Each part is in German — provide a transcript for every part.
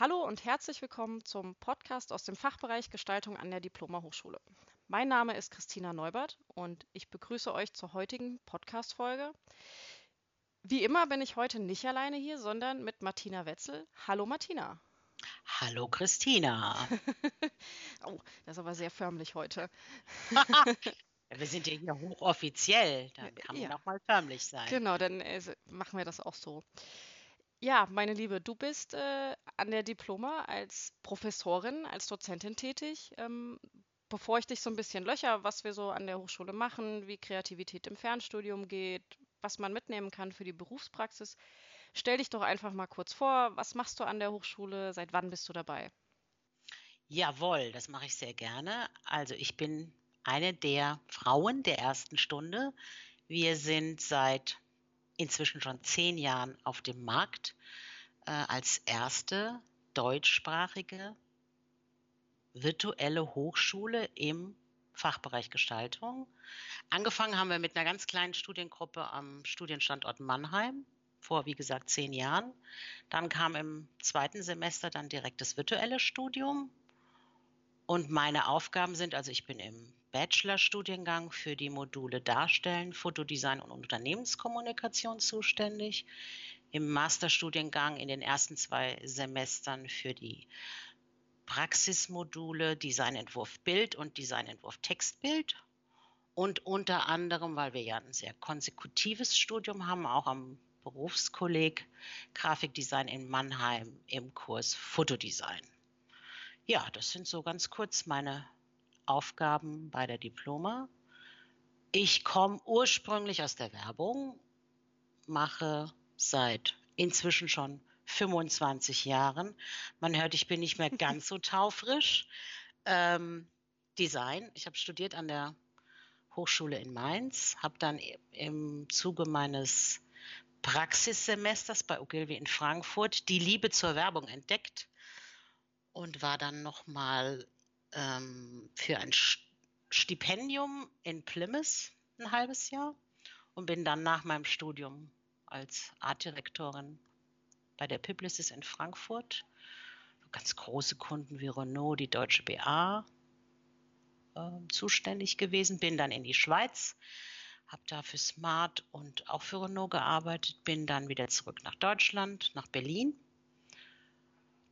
Hallo und herzlich willkommen zum Podcast aus dem Fachbereich Gestaltung an der Diploma Hochschule. Mein Name ist Christina Neubert und ich begrüße euch zur heutigen Podcast-Folge. Wie immer bin ich heute nicht alleine hier, sondern mit Martina Wetzel. Hallo Martina. Hallo Christina. oh, das ist aber sehr förmlich heute. wir sind ja hier hochoffiziell, da kann man ja. auch mal förmlich sein. Genau, dann äh, machen wir das auch so. Ja, meine Liebe, du bist äh, an der Diploma als Professorin, als Dozentin tätig. Ähm, bevor ich dich so ein bisschen löcher, was wir so an der Hochschule machen, wie Kreativität im Fernstudium geht, was man mitnehmen kann für die Berufspraxis, stell dich doch einfach mal kurz vor. Was machst du an der Hochschule? Seit wann bist du dabei? Jawohl, das mache ich sehr gerne. Also ich bin eine der Frauen der ersten Stunde. Wir sind seit inzwischen schon zehn Jahren auf dem Markt äh, als erste deutschsprachige virtuelle Hochschule im Fachbereich Gestaltung. Angefangen haben wir mit einer ganz kleinen Studiengruppe am Studienstandort Mannheim vor, wie gesagt, zehn Jahren. Dann kam im zweiten Semester dann direkt das virtuelle Studium. Und meine Aufgaben sind, also ich bin im Bachelorstudiengang für die Module Darstellen, Fotodesign und Unternehmenskommunikation zuständig. Im Masterstudiengang in den ersten zwei Semestern für die Praxismodule Designentwurf Bild und Designentwurf Textbild. Und unter anderem, weil wir ja ein sehr konsekutives Studium haben, auch am Berufskolleg Grafikdesign in Mannheim im Kurs Fotodesign. Ja, das sind so ganz kurz meine Aufgaben bei der Diploma. Ich komme ursprünglich aus der Werbung, mache seit inzwischen schon 25 Jahren. Man hört, ich bin nicht mehr ganz so taufrisch. Ähm, Design. Ich habe studiert an der Hochschule in Mainz, habe dann im Zuge meines Praxissemesters bei Ogilvy in Frankfurt die Liebe zur Werbung entdeckt und war dann nochmal ähm, für ein Stipendium in Plymouth ein halbes Jahr und bin dann nach meinem Studium als Artdirektorin bei der Publicis in Frankfurt. Ganz große Kunden wie Renault, die Deutsche BA äh, zuständig gewesen. Bin dann in die Schweiz, habe da für Smart und auch für Renault gearbeitet. Bin dann wieder zurück nach Deutschland, nach Berlin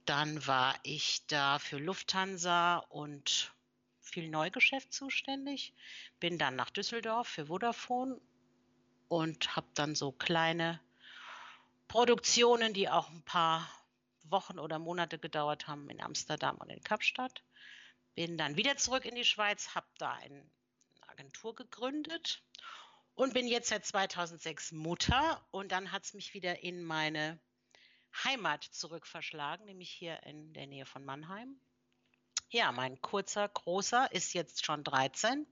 dann war ich da für Lufthansa und viel Neugeschäft zuständig. Bin dann nach Düsseldorf für Vodafone und habe dann so kleine Produktionen, die auch ein paar Wochen oder Monate gedauert haben in Amsterdam und in Kapstadt. Bin dann wieder zurück in die Schweiz, habe da eine Agentur gegründet und bin jetzt seit 2006 Mutter und dann hat es mich wieder in meine Heimat zurückverschlagen, nämlich hier in der Nähe von Mannheim. Ja, mein kurzer, großer ist jetzt schon 13.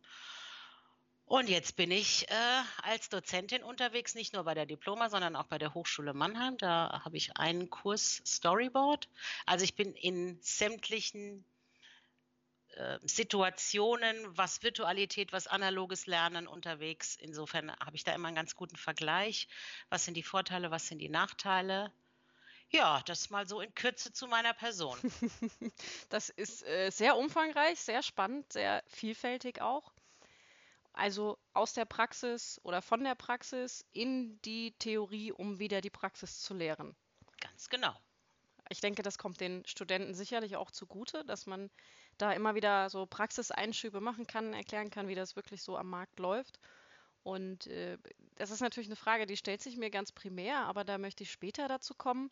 Und jetzt bin ich äh, als Dozentin unterwegs, nicht nur bei der Diploma, sondern auch bei der Hochschule Mannheim. Da habe ich einen Kurs Storyboard. Also ich bin in sämtlichen äh, Situationen, was Virtualität, was analoges Lernen unterwegs. Insofern habe ich da immer einen ganz guten Vergleich. Was sind die Vorteile, was sind die Nachteile? Ja, das mal so in Kürze zu meiner Person. das ist äh, sehr umfangreich, sehr spannend, sehr vielfältig auch. Also aus der Praxis oder von der Praxis in die Theorie, um wieder die Praxis zu lehren. Ganz genau. Ich denke, das kommt den Studenten sicherlich auch zugute, dass man da immer wieder so Praxiseinschübe machen kann, erklären kann, wie das wirklich so am Markt läuft. Und äh, das ist natürlich eine Frage, die stellt sich mir ganz primär, aber da möchte ich später dazu kommen.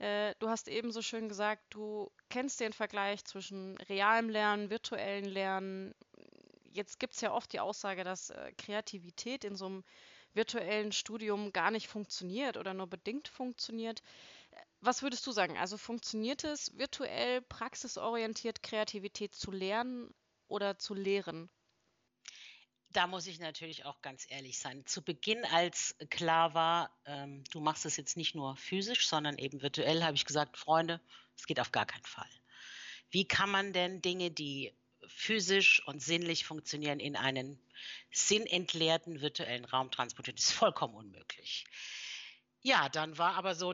Äh, du hast eben so schön gesagt, du kennst den Vergleich zwischen realem Lernen, virtuellen Lernen. Jetzt gibt es ja oft die Aussage, dass äh, Kreativität in so einem virtuellen Studium gar nicht funktioniert oder nur bedingt funktioniert. Was würdest du sagen? Also funktioniert es virtuell, praxisorientiert Kreativität zu lernen oder zu lehren? Da muss ich natürlich auch ganz ehrlich sein. Zu Beginn, als klar war, ähm, du machst es jetzt nicht nur physisch, sondern eben virtuell, habe ich gesagt, Freunde, es geht auf gar keinen Fall. Wie kann man denn Dinge, die physisch und sinnlich funktionieren, in einen sinnentleerten virtuellen Raum transportieren? Das ist vollkommen unmöglich. Ja, dann war aber so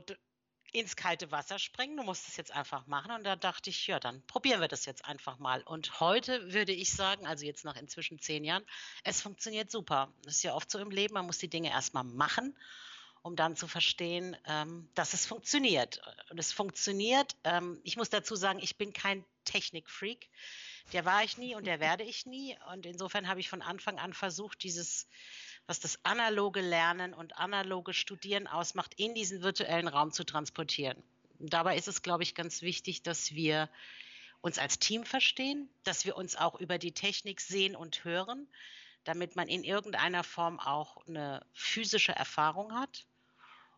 ins kalte Wasser springen, du musst es jetzt einfach machen. Und da dachte ich, ja, dann probieren wir das jetzt einfach mal. Und heute würde ich sagen, also jetzt nach inzwischen zehn Jahren, es funktioniert super. Das ist ja oft so im Leben, man muss die Dinge erstmal machen, um dann zu verstehen, ähm, dass es funktioniert. Und es funktioniert. Ähm, ich muss dazu sagen, ich bin kein Technikfreak. Der war ich nie und der werde ich nie. Und insofern habe ich von Anfang an versucht, dieses was das analoge Lernen und analoge Studieren ausmacht, in diesen virtuellen Raum zu transportieren. Dabei ist es, glaube ich, ganz wichtig, dass wir uns als Team verstehen, dass wir uns auch über die Technik sehen und hören, damit man in irgendeiner Form auch eine physische Erfahrung hat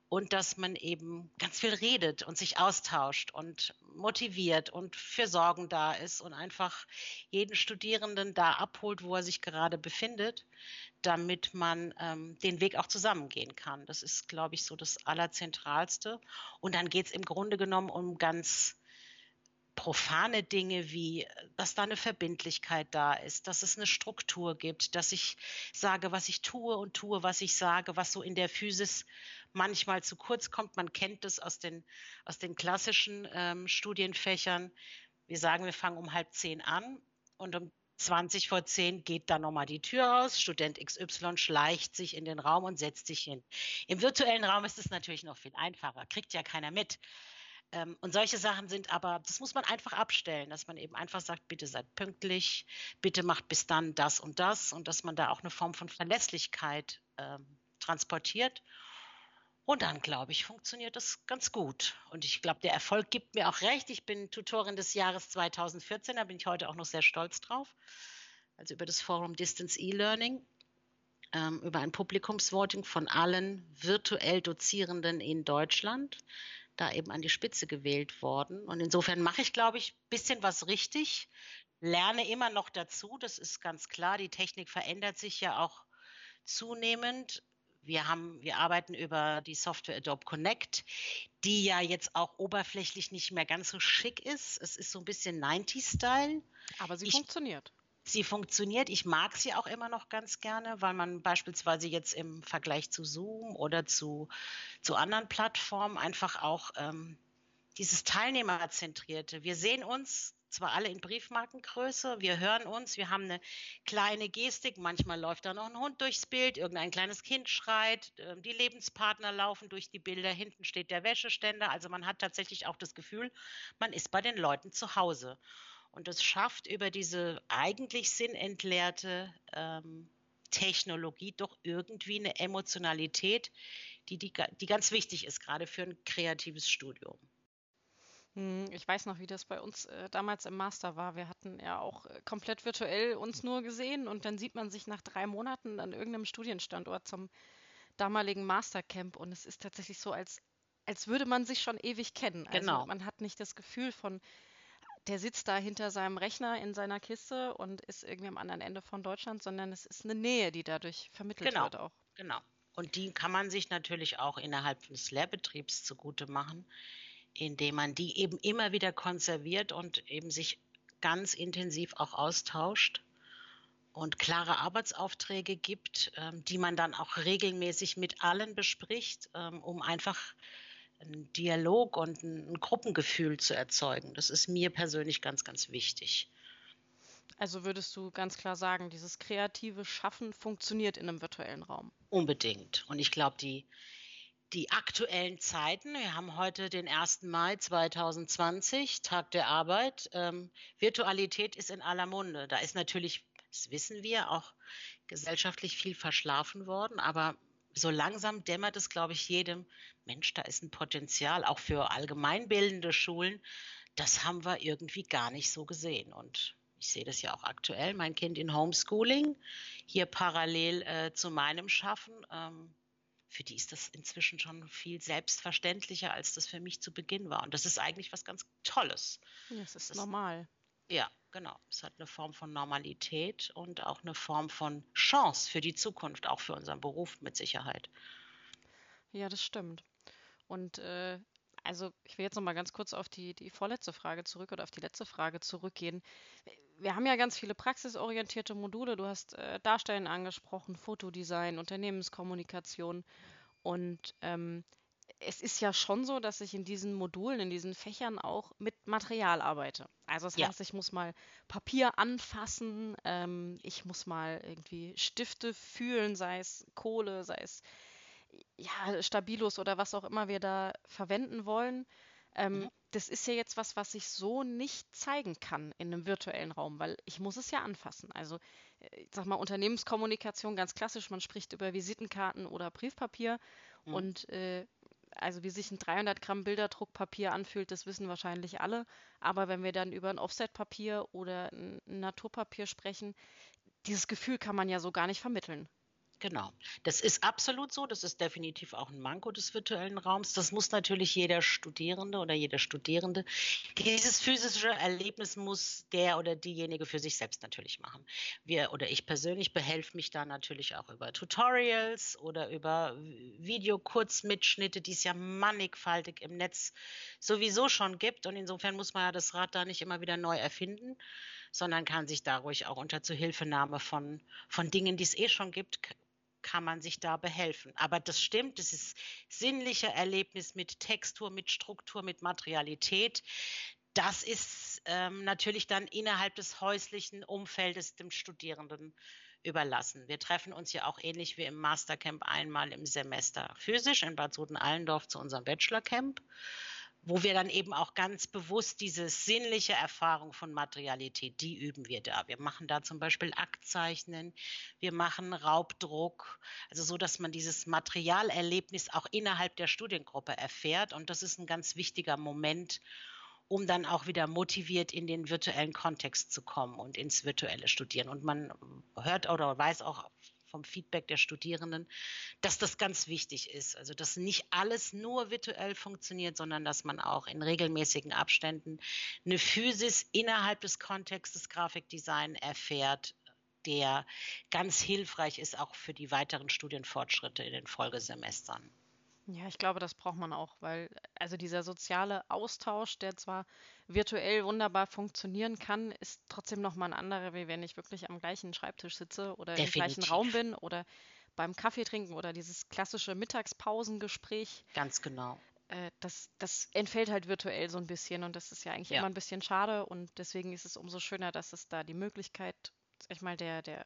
und dass man eben ganz viel redet und sich austauscht und motiviert und für Sorgen da ist und einfach jeden Studierenden da abholt, wo er sich gerade befindet, damit man ähm, den Weg auch zusammengehen kann. Das ist, glaube ich, so das Allerzentralste. Und dann geht es im Grunde genommen um ganz profane Dinge wie, dass da eine Verbindlichkeit da ist, dass es eine Struktur gibt, dass ich sage, was ich tue und tue, was ich sage, was so in der Physis manchmal zu kurz kommt. Man kennt das aus den, aus den klassischen ähm, Studienfächern. Wir sagen, wir fangen um halb zehn an und um 20 vor 10 geht dann nochmal die Tür aus. Student XY schleicht sich in den Raum und setzt sich hin. Im virtuellen Raum ist es natürlich noch viel einfacher, kriegt ja keiner mit. Ähm, und solche Sachen sind aber, das muss man einfach abstellen, dass man eben einfach sagt, bitte seid pünktlich, bitte macht bis dann das und das und dass man da auch eine Form von Verlässlichkeit ähm, transportiert. Und dann, glaube ich, funktioniert das ganz gut. Und ich glaube, der Erfolg gibt mir auch recht. Ich bin Tutorin des Jahres 2014, da bin ich heute auch noch sehr stolz drauf. Also über das Forum Distance E-Learning, ähm, über ein Publikumsvoting von allen virtuell Dozierenden in Deutschland, da eben an die Spitze gewählt worden. Und insofern mache ich, glaube ich, ein bisschen was richtig, lerne immer noch dazu, das ist ganz klar. Die Technik verändert sich ja auch zunehmend. Wir haben, wir arbeiten über die Software Adobe Connect, die ja jetzt auch oberflächlich nicht mehr ganz so schick ist. Es ist so ein bisschen 90-Style. Aber sie ich, funktioniert. Sie funktioniert. Ich mag sie auch immer noch ganz gerne, weil man beispielsweise jetzt im Vergleich zu Zoom oder zu, zu anderen Plattformen einfach auch ähm, dieses Teilnehmerzentrierte. Wir sehen uns zwar alle in Briefmarkengröße, wir hören uns, wir haben eine kleine Gestik, manchmal läuft da noch ein Hund durchs Bild, irgendein kleines Kind schreit, ähm, die Lebenspartner laufen durch die Bilder, hinten steht der Wäscheständer, also man hat tatsächlich auch das Gefühl, man ist bei den Leuten zu Hause. Und das schafft über diese eigentlich sinnentleerte ähm, Technologie doch irgendwie eine Emotionalität, die, die, die ganz wichtig ist, gerade für ein kreatives Studium. Hm, ich weiß noch, wie das bei uns äh, damals im Master war. Wir hatten ja auch äh, komplett virtuell uns nur gesehen und dann sieht man sich nach drei Monaten an irgendeinem Studienstandort zum damaligen Mastercamp und es ist tatsächlich so, als, als würde man sich schon ewig kennen. Also genau. man hat nicht das Gefühl von, der sitzt da hinter seinem Rechner in seiner Kiste und ist irgendwie am anderen Ende von Deutschland, sondern es ist eine Nähe, die dadurch vermittelt genau. wird auch. Genau. Und die kann man sich natürlich auch innerhalb des Lehrbetriebs zugute machen indem man die eben immer wieder konserviert und eben sich ganz intensiv auch austauscht und klare Arbeitsaufträge gibt, ähm, die man dann auch regelmäßig mit allen bespricht, ähm, um einfach einen Dialog und ein Gruppengefühl zu erzeugen. Das ist mir persönlich ganz, ganz wichtig. Also würdest du ganz klar sagen, dieses kreative Schaffen funktioniert in einem virtuellen Raum? Unbedingt. Und ich glaube, die, die aktuellen Zeiten. Wir haben heute den 1. Mai 2020, Tag der Arbeit. Ähm, Virtualität ist in aller Munde. Da ist natürlich, das wissen wir, auch gesellschaftlich viel verschlafen worden, aber so langsam dämmert es, glaube ich, jedem, Mensch, da ist ein Potenzial, auch für allgemeinbildende Schulen. Das haben wir irgendwie gar nicht so gesehen. Und ich sehe das ja auch aktuell, mein Kind in Homeschooling, hier parallel äh, zu meinem Schaffen. Ähm, für die ist das inzwischen schon viel selbstverständlicher, als das für mich zu Beginn war. Und das ist eigentlich was ganz Tolles. Ja, es ist das, normal. Ja, genau. Es hat eine Form von Normalität und auch eine Form von Chance für die Zukunft, auch für unseren Beruf mit Sicherheit. Ja, das stimmt. Und äh, also ich will jetzt noch mal ganz kurz auf die, die vorletzte Frage zurück oder auf die letzte Frage zurückgehen wir haben ja ganz viele praxisorientierte Module. Du hast äh, Darstellen angesprochen, Fotodesign, Unternehmenskommunikation. Und ähm, es ist ja schon so, dass ich in diesen Modulen, in diesen Fächern auch mit Material arbeite. Also das Ja. heißt, ich muss mal Papier anfassen, ähm, ich muss mal irgendwie Stifte fühlen, sei es Kohle, sei es ja, Stabilos oder was auch immer wir da verwenden wollen. Ähm, Mhm. das ist ja jetzt was, was ich so nicht zeigen kann in einem virtuellen Raum, weil ich muss es ja anfassen. Also äh, ich sag mal, Unternehmenskommunikation ganz klassisch, man spricht über Visitenkarten oder Briefpapier Mhm. und äh, also wie sich ein 300 Gramm Bilderdruckpapier anfühlt, das wissen wahrscheinlich alle. Aber wenn wir dann über ein Offsetpapier oder ein ein Naturpapier sprechen, dieses Gefühl kann man ja so gar nicht vermitteln. Genau. Das ist absolut so. Das ist definitiv auch ein Manko des virtuellen Raums. Das muss natürlich jeder Studierende oder jede Studierende. Dieses physische Erlebnis muss der oder diejenige für sich selbst natürlich machen. Wir oder ich persönlich behelfe mich da natürlich auch über Tutorials oder über Video-Kurzmitschnitte, die es ja mannigfaltig im Netz sowieso schon gibt. Und insofern muss man ja das Rad da nicht immer wieder neu erfinden, sondern kann sich da ruhig auch unter Zuhilfenahme von, von Dingen, die es eh schon gibt, kann man sich da behelfen. Aber das stimmt, das ist sinnliche Erlebnis mit Textur, mit Struktur, mit Materialität. Das ist ähm, natürlich dann innerhalb des häuslichen Umfeldes dem Studierenden überlassen. Wir treffen uns ja auch ähnlich wie im Mastercamp einmal im Semester physisch in Bad Soden-Allendorf zu unserem Bachelorcamp, wo wir dann eben auch ganz bewusst diese sinnliche Erfahrung von Materialität, die üben wir da. Wir machen da zum Beispiel Aktzeichnen, wir machen Raubdruck, also so, dass man dieses Materialerlebnis auch innerhalb der Studiengruppe erfährt. Und das ist ein ganz wichtiger Moment, um dann auch wieder motiviert in den virtuellen Kontext zu kommen und ins virtuelle Studieren. Und man hört oder weiß auch vom Feedback der Studierenden, dass das ganz wichtig ist. Also dass nicht alles nur virtuell funktioniert, sondern dass man auch in regelmäßigen Abständen eine Physis innerhalb des Kontextes Grafikdesign erfährt, der ganz hilfreich ist auch für die weiteren Studienfortschritte in den Folgesemestern. Ja, ich glaube, das braucht man auch, weil also dieser soziale Austausch, der zwar virtuell wunderbar funktionieren kann, ist trotzdem noch mal ein anderer, wie wenn ich wirklich am gleichen Schreibtisch sitze oder im gleichen Raum Definitiv. bin oder beim Kaffee trinken oder dieses klassische Mittagspausengespräch. Ganz genau. Äh, das, das entfällt halt virtuell so ein bisschen und das ist ja eigentlich Ja. immer ein bisschen schade und deswegen ist es umso schöner, dass es da die Möglichkeit, sag ich mal, der, der,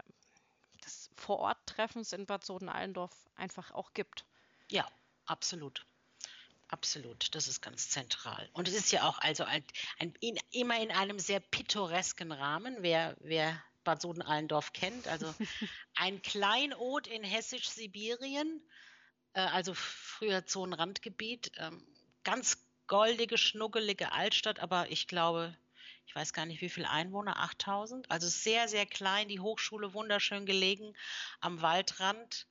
des Vororttreffens in Bad Soden-Allendorf einfach auch gibt. Ja, absolut. Absolut, das ist ganz zentral. Und es ist ja auch also ein, ein, in, immer in einem sehr pittoresken Rahmen, wer, wer Bad Soden-Allendorf kennt. Also ein Kleinod in Hessisch-Sibirien, äh, also früher Zonenrandgebiet, ähm, ganz goldige, schnuggelige Altstadt, aber ich glaube, ich weiß gar nicht, wie viele Einwohner, 8000. Also sehr, sehr klein, die Hochschule wunderschön gelegen am Waldrand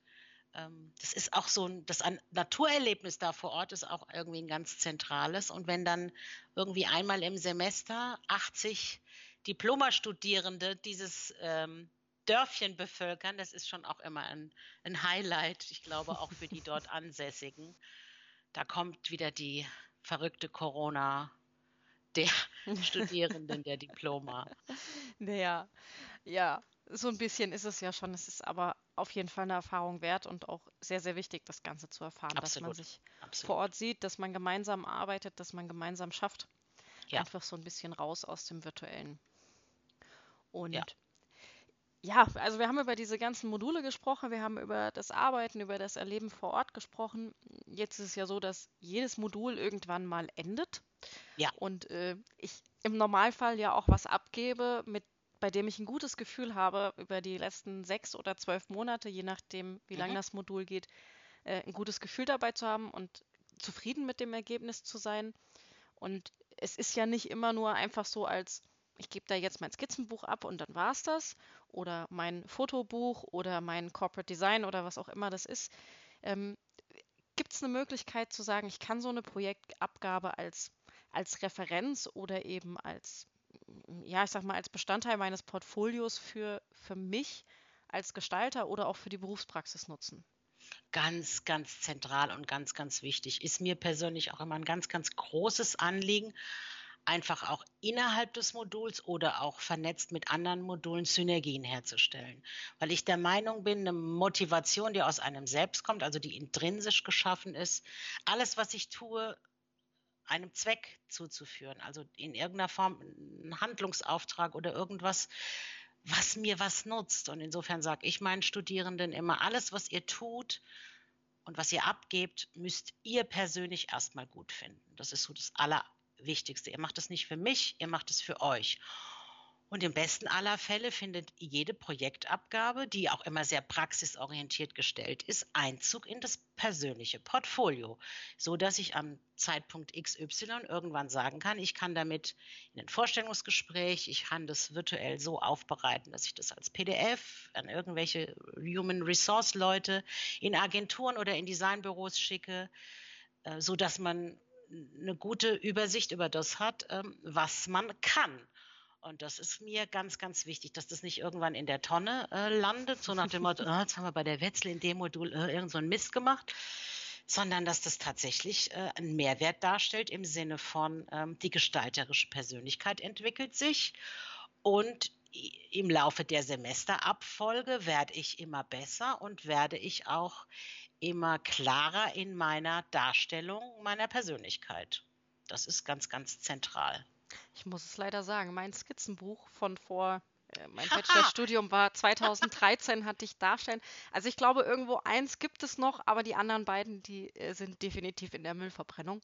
das ist auch so ein, das ein Naturerlebnis da vor Ort ist auch irgendwie ein ganz zentrales. Und wenn dann irgendwie einmal im Semester 80 Diplomastudierende dieses ähm, Dörfchen bevölkern, das ist schon auch immer ein, ein Highlight, ich glaube auch für die dort Ansässigen. Da kommt wieder die verrückte Corona der Studierenden, der Diploma. Naja, ja, so ein bisschen ist es ja schon. Es ist aber auf jeden Fall eine Erfahrung wert und auch sehr, sehr wichtig, das Ganze zu erfahren, dass man Absolut, sich vor absolut. Ort sieht, dass man gemeinsam arbeitet, dass man gemeinsam schafft. Ja, Einfach so ein bisschen raus aus dem Virtuellen. ja, Und ja, also wir haben über diese ganzen Module gesprochen, wir haben über das Arbeiten, über das Erleben vor Ort gesprochen. Jetzt ist es ja so, dass jedes Modul irgendwann mal endet ja, und äh, ich im Normalfall ja auch was abgebe, mit, bei dem ich ein gutes Gefühl habe, über die letzten sechs oder zwölf Monate, je nachdem, wie lang mhm, das Modul geht, äh, ein gutes Gefühl dabei zu haben und zufrieden mit dem Ergebnis zu sein. Und es ist ja nicht immer nur einfach so, als ich gebe da jetzt mein Skizzenbuch ab und dann war es das. Oder mein Fotobuch oder mein Corporate Design oder was auch immer das ist. Ähm, Gibt es eine Möglichkeit zu sagen, ich kann so eine Projektabgabe als, als Referenz oder eben als, ja, ich sag mal, als Bestandteil meines Portfolios für, für mich als Gestalter oder auch für die Berufspraxis nutzen? ganz, ganz zentral und ganz, ganz wichtig. Ist mir persönlich auch immer ein ganz, ganz großes Anliegen. einfach auch innerhalb des Moduls oder auch vernetzt mit anderen Modulen Synergien herzustellen. Weil ich der Meinung bin, eine Motivation, die aus einem selbst kommt, also die intrinsisch geschaffen ist, alles, was ich tue, einem Zweck zuzuführen, also in irgendeiner Form einen Handlungsauftrag oder irgendwas, was mir was nutzt. Und insofern sage ich meinen Studierenden immer, alles, was ihr tut und was ihr abgebt, müsst ihr persönlich erstmal gut finden. Das ist so das Allerwichtigste. Ihr macht es nicht für mich, ihr macht es für euch. Und im besten aller Fälle findet jede Projektabgabe, die auch immer sehr praxisorientiert gestellt ist, Einzug in das persönliche Portfolio, so dass ich am Zeitpunkt XY irgendwann sagen kann, ich kann damit in ein Vorstellungsgespräch, ich kann das virtuell so aufbereiten, dass ich das als PDF an irgendwelche Human Resource Leute in Agenturen oder in Designbüros schicke, äh, so dass man eine gute Übersicht über das hat, ähm, was man kann. Und das ist mir ganz, ganz wichtig, dass das nicht irgendwann in der Tonne äh, landet, so nach dem Motto, oh, jetzt haben wir bei der Wetzel in dem Modul äh, irgend so einen Mist gemacht, sondern dass das tatsächlich äh, einen Mehrwert darstellt im Sinne von, ähm, die gestalterische Persönlichkeit entwickelt sich und im Laufe der Semesterabfolge werde ich immer besser und werde ich auch immer klarer in meiner Darstellung meiner Persönlichkeit. Das ist ganz, ganz zentral. Ich muss es leider sagen, mein Skizzenbuch von vor äh, mein Bachelorstudium war 2013, hatte ich darstellen. Also ich glaube, irgendwo eins gibt es noch, aber die anderen beiden, die äh, sind definitiv in der Müllverbrennung.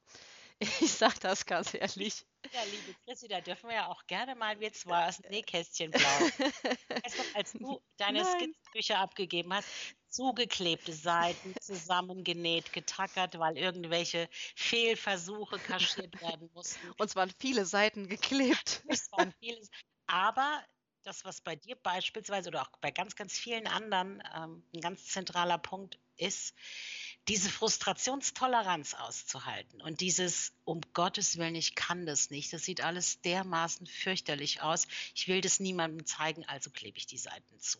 Ich sag das ganz ehrlich. Ja, liebe Chrissy, da dürfen wir ja auch gerne mal wir zwei aus dem Nähkästchen blauen. weißt du, als du deine Skizzenbücher abgegeben hast, zugeklebte Seiten, zusammengenäht, getackert, weil irgendwelche Fehlversuche kaschiert werden mussten. Und es waren viele Seiten geklebt. Es waren viele. Aber das, was bei dir beispielsweise oder auch bei ganz, ganz vielen anderen ähm, ein ganz zentraler Punkt ist, diese Frustrationstoleranz auszuhalten und dieses, um Gottes Willen, ich kann das nicht, das sieht alles dermaßen fürchterlich aus, ich will das niemandem zeigen, also klebe ich die Seiten zu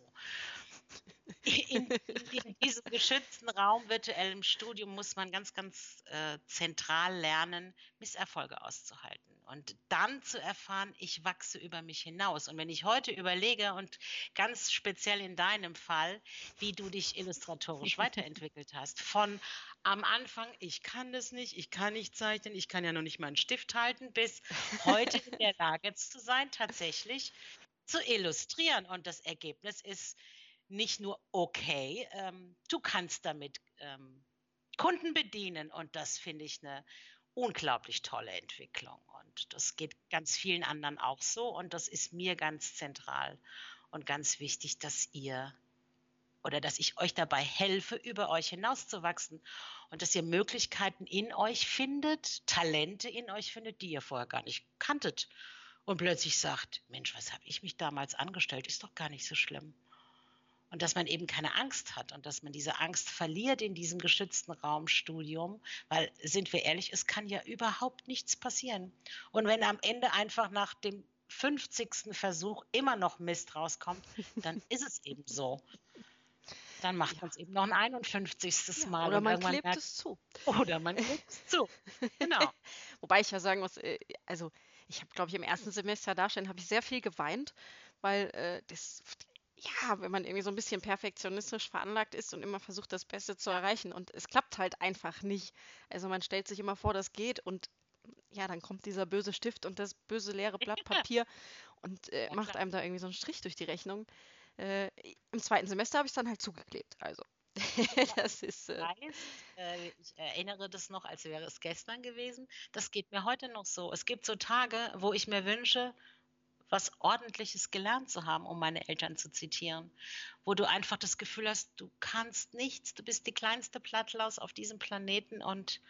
in, in, diesem geschützten Raum virtuellem Studium muss man ganz, ganz äh, zentral lernen, Misserfolge auszuhalten und dann zu erfahren, ich wachse über mich hinaus. Und wenn ich heute überlege und ganz speziell in deinem Fall, wie du dich illustratorisch weiterentwickelt hast, von am Anfang, ich kann das nicht, ich kann nicht zeichnen, ich kann ja noch nicht mal einen Stift halten, bis heute in der Lage zu sein, tatsächlich zu illustrieren. Und das Ergebnis ist nicht nur okay, ähm, du kannst damit ähm, Kunden bedienen und das finde ich eine unglaublich tolle Entwicklung. Und das geht ganz vielen anderen auch so und das ist mir ganz zentral und ganz wichtig, dass ihr oder dass ich euch dabei helfe, über euch hinauszuwachsen und dass ihr Möglichkeiten in euch findet, Talente in euch findet, die ihr vorher gar nicht kanntet und plötzlich sagt, Mensch, was habe ich mich damals angestellt, ist doch gar nicht so schlimm und dass man eben keine Angst hat und dass man diese Angst verliert in diesem geschützten Raumstudium, weil sind wir ehrlich, es kann ja überhaupt nichts passieren. Und wenn am Ende einfach nach dem 50. Versuch immer noch Mist rauskommt, dann ist es eben so. Dann macht ja. man es eben noch ein 51. Ja, Mal. Oder man klebt merkt, es zu. Oder man klebt es zu. Genau. Wobei ich ja sagen muss, äh, also ich habe, glaube ich, im ersten Semester darstellen, habe ich sehr viel geweint, weil äh, das, ja, wenn man irgendwie so ein bisschen perfektionistisch veranlagt ist und immer versucht, das Beste zu erreichen und es klappt halt einfach nicht. Also man stellt sich immer vor, das geht und ja, dann kommt dieser böse Stift und das böse leere Blatt Papier und äh, macht einem da irgendwie so einen Strich durch die Rechnung. Äh, Im zweiten Semester habe ich es dann halt zugeklebt. Also das ist. Äh, äh, ich erinnere das noch, als wäre es gestern gewesen. Das geht mir heute noch so. Es gibt so Tage, wo ich mir wünsche, was Ordentliches gelernt zu haben, um meine Eltern zu zitieren, wo du einfach das Gefühl hast, du kannst nichts, du bist die kleinste Plattlaus auf diesem Planeten und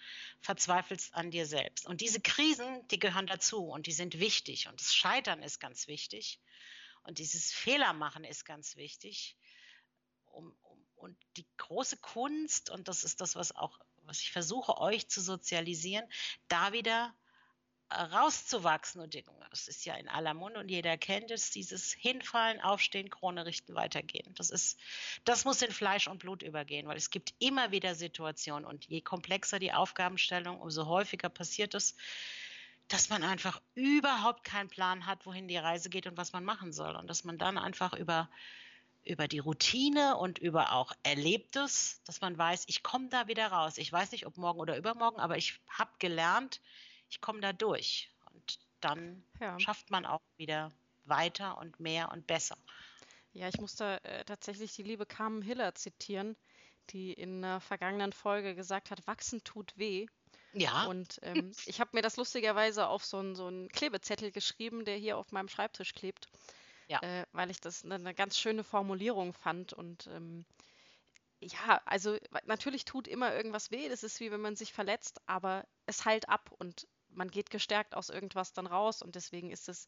verzweifelst an dir selbst. Und diese Krisen, die gehören dazu und die sind wichtig und das Scheitern ist ganz wichtig und dieses Fehlermachen ist ganz wichtig. Um, um, und die große Kunst, und das ist das, was auch, was ich versuche, euch zu sozialisieren, da wieder rauszuwachsen. Und das ist ja in aller Munde und jeder kennt es, dieses Hinfallen, Aufstehen, Krone richten, weitergehen. Das ist, das muss in Fleisch und Blut übergehen, weil es gibt immer wieder Situationen und je komplexer die Aufgabenstellung, umso häufiger passiert es, dass man einfach überhaupt keinen Plan hat, wohin die Reise geht und was man machen soll. Und dass man dann einfach über, über die Routine und über auch Erlebtes, dass man weiß, ich komme da wieder raus. Ich weiß nicht, ob morgen oder übermorgen, aber ich habe gelernt, ich komme da durch. Und dann ja. schafft man auch wieder weiter und mehr und besser. Ja, ich muss da äh, tatsächlich die liebe Carmen Hiller zitieren, die in einer vergangenen Folge gesagt hat, wachsen tut weh. Ja. Und ähm, ich habe mir das lustigerweise auf so einen so Klebezettel geschrieben, der hier auf meinem Schreibtisch klebt. Ja. Äh, weil ich das eine, eine, ganz schöne Formulierung fand. Und ähm, ja, also natürlich tut immer irgendwas weh. Das ist wie wenn man sich verletzt, aber es heilt ab und man geht gestärkt aus irgendwas dann raus. Und deswegen ist es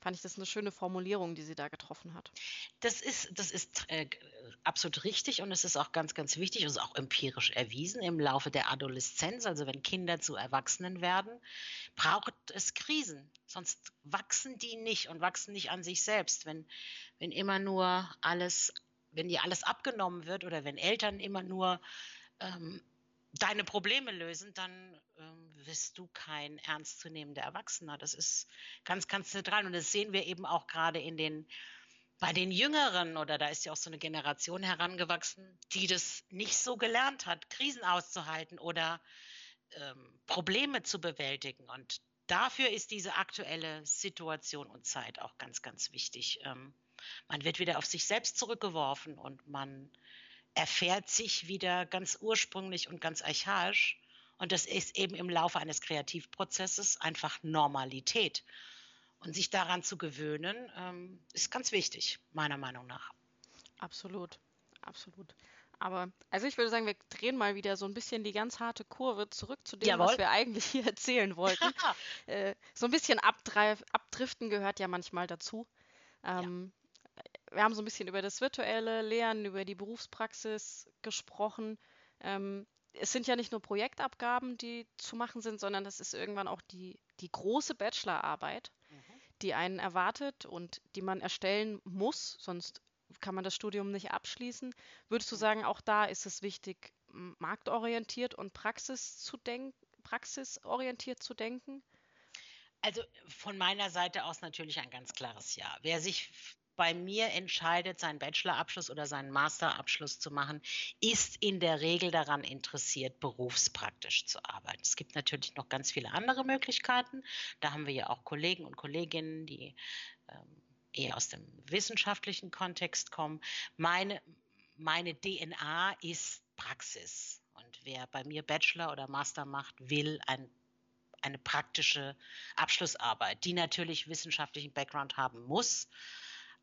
fand ich das eine schöne Formulierung, die sie da getroffen hat. Das ist, das ist äh, absolut richtig und es ist auch ganz, ganz wichtig und ist auch empirisch erwiesen im Laufe der Adoleszenz, also wenn Kinder zu Erwachsenen werden, braucht es Krisen. Sonst wachsen die nicht und wachsen nicht an sich selbst. Wenn, wenn immer nur alles, wenn dir alles abgenommen wird oder wenn Eltern immer nur ähm, deine Probleme lösen, dann ähm, wirst du kein ernstzunehmender Erwachsener. Das ist ganz, ganz zentral. Und das sehen wir eben auch gerade in den, bei den Jüngeren, oder da ist ja auch so eine Generation herangewachsen, die das nicht so gelernt hat, Krisen auszuhalten oder ähm, Probleme zu bewältigen. Und dafür ist diese aktuelle Situation und Zeit auch ganz, ganz wichtig. Ähm, man wird wieder auf sich selbst zurückgeworfen und man erfährt sich wieder ganz ursprünglich und ganz archaisch. Und das ist eben im Laufe eines Kreativprozesses einfach Normalität. Und sich daran zu gewöhnen, ähm, ist ganz wichtig, meiner Meinung nach. Absolut, absolut. Aber also ich würde sagen, wir drehen mal wieder so ein bisschen die ganz harte Kurve zurück zu dem, Jawohl. was wir eigentlich hier erzählen wollten. äh, so ein bisschen Abdriften gehört ja manchmal dazu. Ähm, wir haben so ein bisschen über das virtuelle Lernen, über die Berufspraxis gesprochen. Ähm, es sind ja nicht nur Projektabgaben, die zu machen sind, sondern das ist irgendwann auch die, die große Bachelorarbeit, mhm. die einen erwartet und die man erstellen muss, sonst kann man das Studium nicht abschließen. Würdest du mhm. sagen, auch da ist es wichtig, marktorientiert und Praxis zu denken, praxisorientiert zu denken? Also von meiner Seite aus natürlich ein ganz klares Ja. Wer sich bei mir entscheidet, seinen Bachelorabschluss oder seinen Masterabschluss zu machen, ist in der Regel daran interessiert, berufspraktisch zu arbeiten. Es gibt natürlich noch ganz viele andere Möglichkeiten. Da haben wir ja auch Kollegen und Kolleginnen, die ähm, eher aus dem wissenschaftlichen Kontext kommen. Meine, meine DNA ist Praxis. Und wer bei mir Bachelor oder Master macht, will ein eine praktische Abschlussarbeit, die natürlich wissenschaftlichen Background haben muss.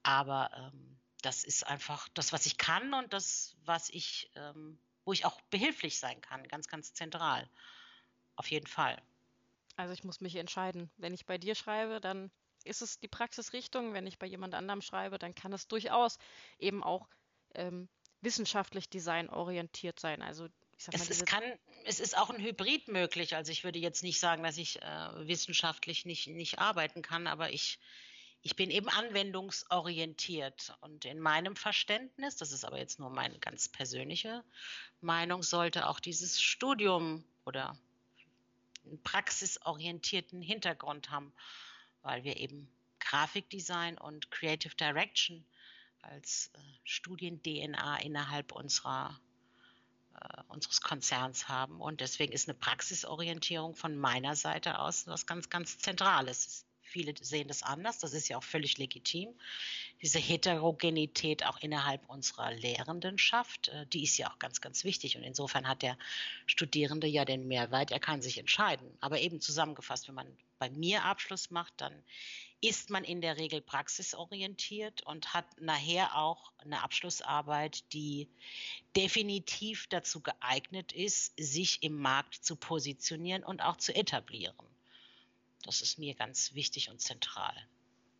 Aber ähm, das ist einfach das, was ich kann und das, was ich, ähm, wo ich auch behilflich sein kann, ganz, ganz zentral. Auf jeden Fall. Also ich muss mich entscheiden. Wenn ich bei dir schreibe, dann ist es die Praxisrichtung. Wenn ich bei jemand anderem schreibe, dann kann es durchaus eben auch ähm, wissenschaftlich designorientiert sein. Also ich es, es, kann, es ist auch ein Hybrid möglich. Also ich würde jetzt nicht sagen, dass ich äh, wissenschaftlich nicht, nicht arbeiten kann, aber ich, ich bin eben anwendungsorientiert und in meinem Verständnis, das ist aber jetzt nur meine ganz persönliche Meinung, sollte auch dieses Studium oder einen praxisorientierten Hintergrund haben, weil wir eben Grafikdesign und Creative Direction als äh, Studien-DNA innerhalb unserer, äh, unseres Konzerns haben. Und deswegen ist eine Praxisorientierung von meiner Seite aus was ganz, ganz Zentrales. Viele sehen das anders, das ist ja auch völlig legitim. Diese Heterogenität auch innerhalb unserer Lehrendenschaft, äh, die ist ja auch ganz, ganz wichtig. Und insofern hat der Studierende ja den Mehrwert, er kann sich entscheiden. Aber eben zusammengefasst, wenn man bei mir Abschluss macht, dann ist man in der Regel praxisorientiert und hat nachher auch eine Abschlussarbeit, die definitiv dazu geeignet ist, sich im Markt zu positionieren und auch zu etablieren. Das ist mir ganz wichtig und zentral.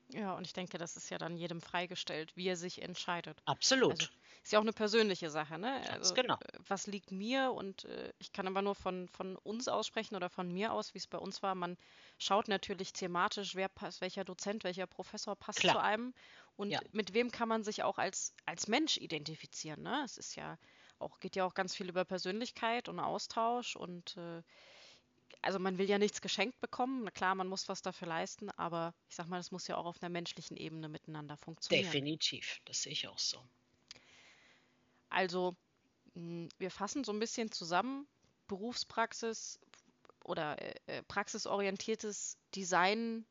Ja, und ich denke, das ist ja dann jedem freigestellt, wie er sich entscheidet. Absolut. Also, ist ja auch eine persönliche Sache, ne? Ganz also, genau. Äh, was liegt mir? Und äh, ich kann aber nur von, von uns aussprechen oder von mir aus, wie es bei uns war. Man schaut natürlich thematisch, wer passt, welcher Dozent, welcher Professor passt Klar. zu einem und ja. mit wem kann man sich auch als, als Mensch identifizieren. Ne? Es ist ja auch, geht ja auch ganz viel über Persönlichkeit und Austausch und äh, also man will ja nichts geschenkt bekommen. Na klar, man muss was dafür leisten, aber ich sag mal, das muss ja auch auf einer menschlichen Ebene miteinander funktionieren. Definitiv, das sehe ich auch so. Also, hm, wir fassen so ein bisschen zusammen. Berufspraxis oder äh, äh praxisorientiertes Design,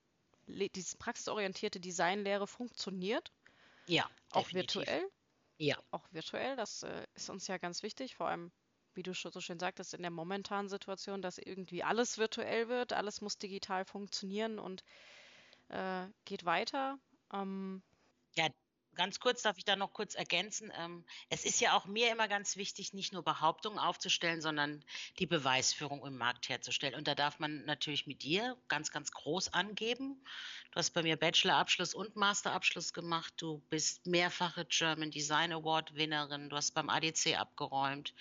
diese praxisorientierte Designlehre funktioniert. Ja, auch virtuell. Ja. Auch virtuell, das äh, ist uns ja ganz wichtig, vor allem wie du so schön sagtest, in der momentanen Situation, dass irgendwie alles virtuell wird, alles muss digital funktionieren und äh, geht weiter. Ähm, ja, ganz kurz darf ich da noch kurz ergänzen. Ähm, es ist ja auch mir immer ganz wichtig, nicht nur Behauptungen aufzustellen, sondern die Beweisführung im Markt herzustellen. Und da darf man natürlich mit dir ganz, ganz groß angeben. Du hast bei mir Bachelorabschluss und Masterabschluss gemacht. Du bist mehrfache German Design Award Winnerin. Du hast beim ADC abgeräumt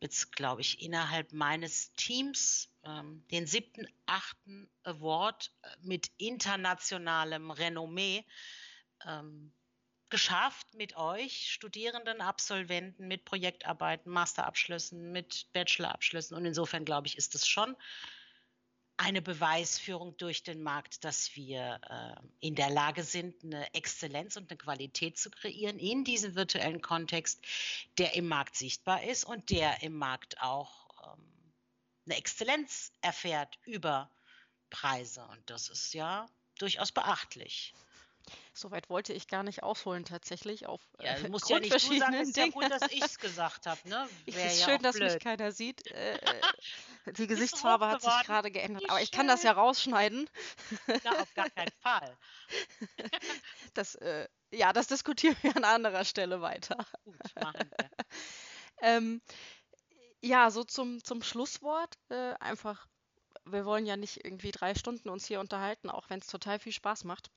jetzt, glaube ich, innerhalb meines Teams ähm, den siebten, achten Award äh, mit internationalem Renommee ähm, geschafft mit euch, Studierenden, Absolventen, mit Projektarbeiten, Masterabschlüssen, mit Bachelorabschlüssen. Und insofern, glaube ich, ist es schon eine Beweisführung durch den Markt, dass wir äh, in der Lage sind, eine Exzellenz und eine Qualität zu kreieren in diesem virtuellen Kontext, der im Markt sichtbar ist und der im Markt auch ähm, eine Exzellenz erfährt über Preise. Und das ist ja durchaus beachtlich. Soweit wollte ich gar nicht ausholen tatsächlich auf äh, ja, du musst ja nicht du sagen, ist ja gut, dass ich es gesagt habe. Ne? Es ist ja schön, dass mich keiner sieht. Äh, äh die Gesichtsfarbe hat sich gerade geändert, aber ich kann das ja rausschneiden. Na, auf gar keinen Fall. Das, äh, ja, das diskutieren wir an anderer Stelle weiter. Gut, machen wir. ähm, ja, so zum, zum Schlusswort äh, einfach, wir wollen ja nicht irgendwie drei Stunden uns hier unterhalten, auch wenn es total viel Spaß macht.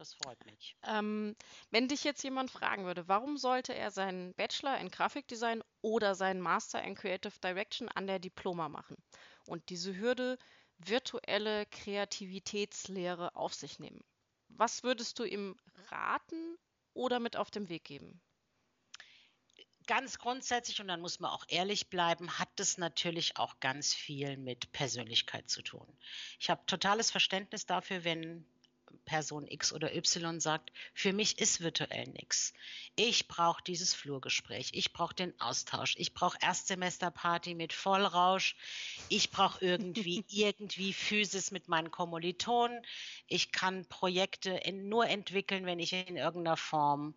Das freut mich. Ähm, wenn dich jetzt jemand fragen würde, warum sollte er seinen Bachelor in Grafikdesign oder seinen Master in Creative Direction an der Diploma machen und diese Hürde virtuelle Kreativitätslehre auf sich nehmen? Was würdest du ihm raten oder mit auf den Weg geben? ganz grundsätzlich, und dann muss man auch ehrlich bleiben, hat das natürlich auch ganz viel mit Persönlichkeit zu tun. Ich habe totales Verständnis dafür, wenn Person X oder Y sagt, für mich ist virtuell nichts. Ich brauche dieses Flurgespräch, ich brauche den Austausch, ich brauche Erstsemesterparty mit Vollrausch, ich brauche irgendwie irgendwie Physis mit meinen Kommilitonen, ich kann Projekte nur entwickeln, wenn ich in irgendeiner Form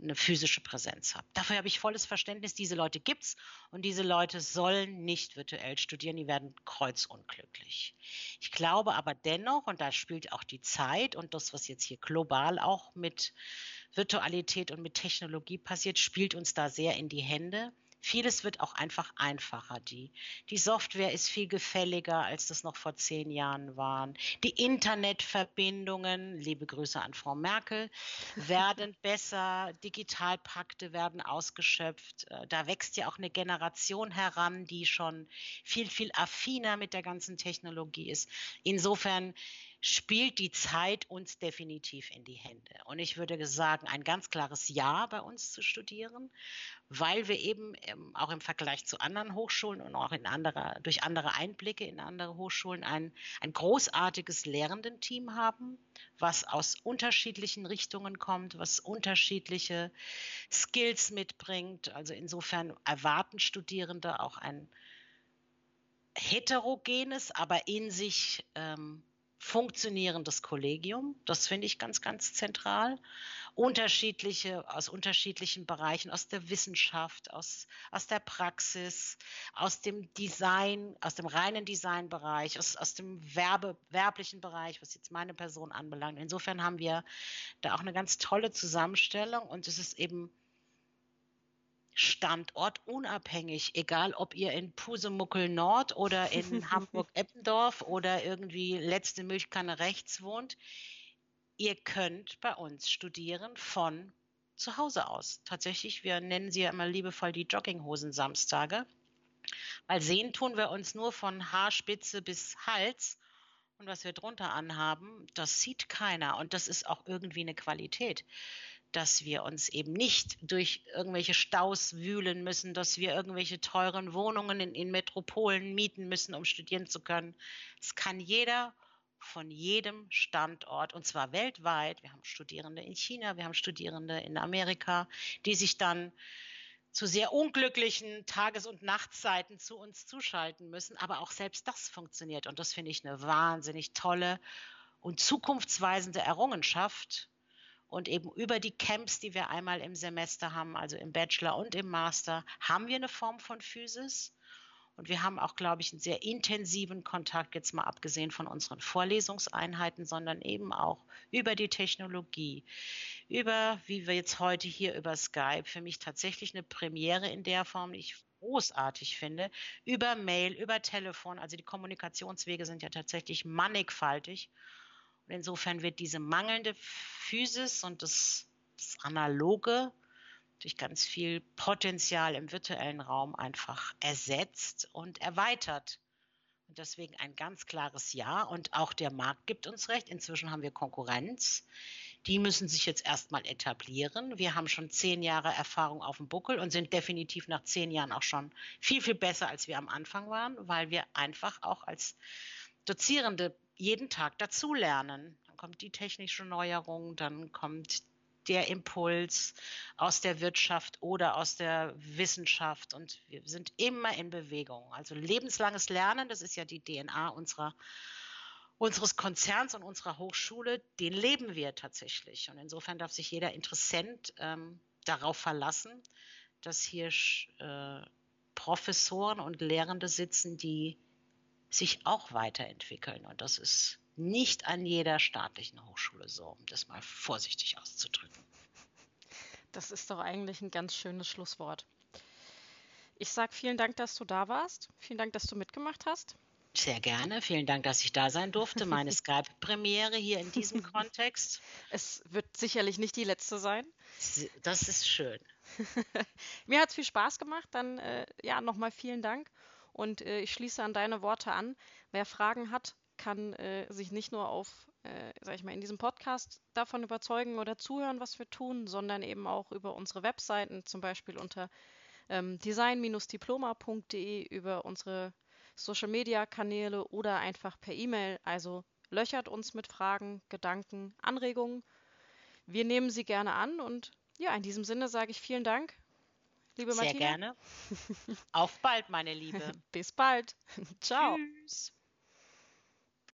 eine physische Präsenz habe. Dafür habe ich volles Verständnis, diese Leute gibt es und diese Leute sollen nicht virtuell studieren, die werden kreuzunglücklich. Ich glaube aber dennoch, und da spielt auch die Zeit und das, was jetzt hier global auch mit Virtualität und mit Technologie passiert, spielt uns da sehr in die Hände. Vieles wird auch einfach einfacher. Die, die Software ist viel gefälliger, als das noch vor zehn Jahren waren. Die Internetverbindungen, liebe Grüße an Frau Merkel, werden besser. Digitalpakte werden ausgeschöpft. Äh, da wächst ja auch eine Generation heran, die schon viel, viel affiner mit der ganzen Technologie ist. Insofern spielt die Zeit uns definitiv in die Hände. Und ich würde sagen, ein ganz klares Ja bei uns zu studieren, weil wir eben ähm, auch im Vergleich zu anderen Hochschulen und auch in anderer, durch andere Einblicke in andere Hochschulen ein, ein großartiges Lehrendenteam haben, was aus unterschiedlichen Richtungen kommt, was unterschiedliche Skills mitbringt. Also insofern erwarten Studierende auch ein heterogenes, aber in sich ähm, funktionierendes Kollegium. Das finde ich ganz, ganz zentral. Unterschiedliche, aus unterschiedlichen Bereichen, aus der Wissenschaft, aus, aus der Praxis, aus dem Design, aus dem reinen Designbereich, aus, aus dem Werbe, werblichen Bereich, was jetzt meine Person anbelangt. Insofern haben wir da auch eine ganz tolle Zusammenstellung und es ist eben standortunabhängig, egal ob ihr in Pusemuckel Nord oder in Hamburg-Eppendorf oder irgendwie letzte Milchkanne rechts wohnt. Ihr könnt bei uns studieren von zu Hause aus. Tatsächlich, wir nennen sie ja immer liebevoll die Jogginghosen-Samstage, weil sehen tun wir uns nur von Haarspitze bis Hals. Und was wir drunter anhaben, das sieht keiner. Und das ist auch irgendwie eine Qualität dass wir uns eben nicht durch irgendwelche Staus wühlen müssen, dass wir irgendwelche teuren Wohnungen in, in Metropolen mieten müssen, um studieren zu können. Es kann jeder von jedem Standort und zwar weltweit. Wir haben Studierende in China, wir haben Studierende in Amerika, die sich dann zu sehr unglücklichen Tages- und Nachtzeiten zu uns zuschalten müssen. Aber auch selbst das funktioniert und das finde ich eine wahnsinnig tolle und zukunftsweisende Errungenschaft. Und eben über die Camps, die wir einmal im Semester haben, also im Bachelor und im Master, haben wir eine Form von Physis. Und wir haben auch, glaube ich, einen sehr intensiven Kontakt, jetzt mal abgesehen von unseren Vorlesungseinheiten, sondern eben auch über die Technologie, über, wie wir jetzt heute hier über Skype, für mich tatsächlich eine Premiere in der Form, die ich großartig finde, über Mail, über Telefon. Also die Kommunikationswege sind ja tatsächlich mannigfaltig. Insofern wird diese mangelnde Physis und das, das Analoge durch ganz viel Potenzial im virtuellen Raum einfach ersetzt und erweitert. Und deswegen ein ganz klares Ja. Und auch der Markt gibt uns recht. Inzwischen haben wir Konkurrenz. Die müssen sich jetzt erstmal etablieren. Wir haben schon zehn Jahre Erfahrung auf dem Buckel und sind definitiv nach zehn Jahren auch schon viel, viel besser, als wir am Anfang waren, weil wir einfach auch als Dozierende jeden Tag dazulernen. Dann kommt die technische Neuerung, dann kommt der Impuls aus der Wirtschaft oder aus der Wissenschaft und wir sind immer in Bewegung. Also lebenslanges Lernen, das ist ja die DNA unserer unseres Konzerns und unserer Hochschule, den leben wir tatsächlich. Und insofern darf sich jeder Interessent ähm, darauf verlassen, dass hier äh, Professoren und Lehrende sitzen, die sich auch weiterentwickeln. Und das ist nicht an jeder staatlichen Hochschule so, um das mal vorsichtig auszudrücken. Das ist doch eigentlich ein ganz schönes Schlusswort. Ich sage vielen Dank, dass du da warst. Vielen Dank, dass du mitgemacht hast. Sehr gerne. Vielen Dank, dass ich da sein durfte. Meine Skype-Premiere hier in diesem Kontext. Es wird sicherlich nicht die letzte sein. Das ist schön. Mir hat es viel Spaß gemacht. Dann äh, ja, nochmal vielen Dank. Und äh, ich schließe an deine Worte an. Wer Fragen hat, kann äh, sich nicht nur auf, äh, sag ich mal, in diesem Podcast davon überzeugen oder zuhören, was wir tun, sondern eben auch über unsere Webseiten, zum Beispiel unter ähm, design-diploma.de, über unsere Social-Media-Kanäle oder einfach per E-Mail. Also löchert uns mit Fragen, Gedanken, Anregungen. Wir nehmen sie gerne an und ja, in diesem Sinne sage ich vielen Dank, liebe Sehr Martina. gerne. Auf bald, meine Liebe. Bis bald. Ciao. Tschüss.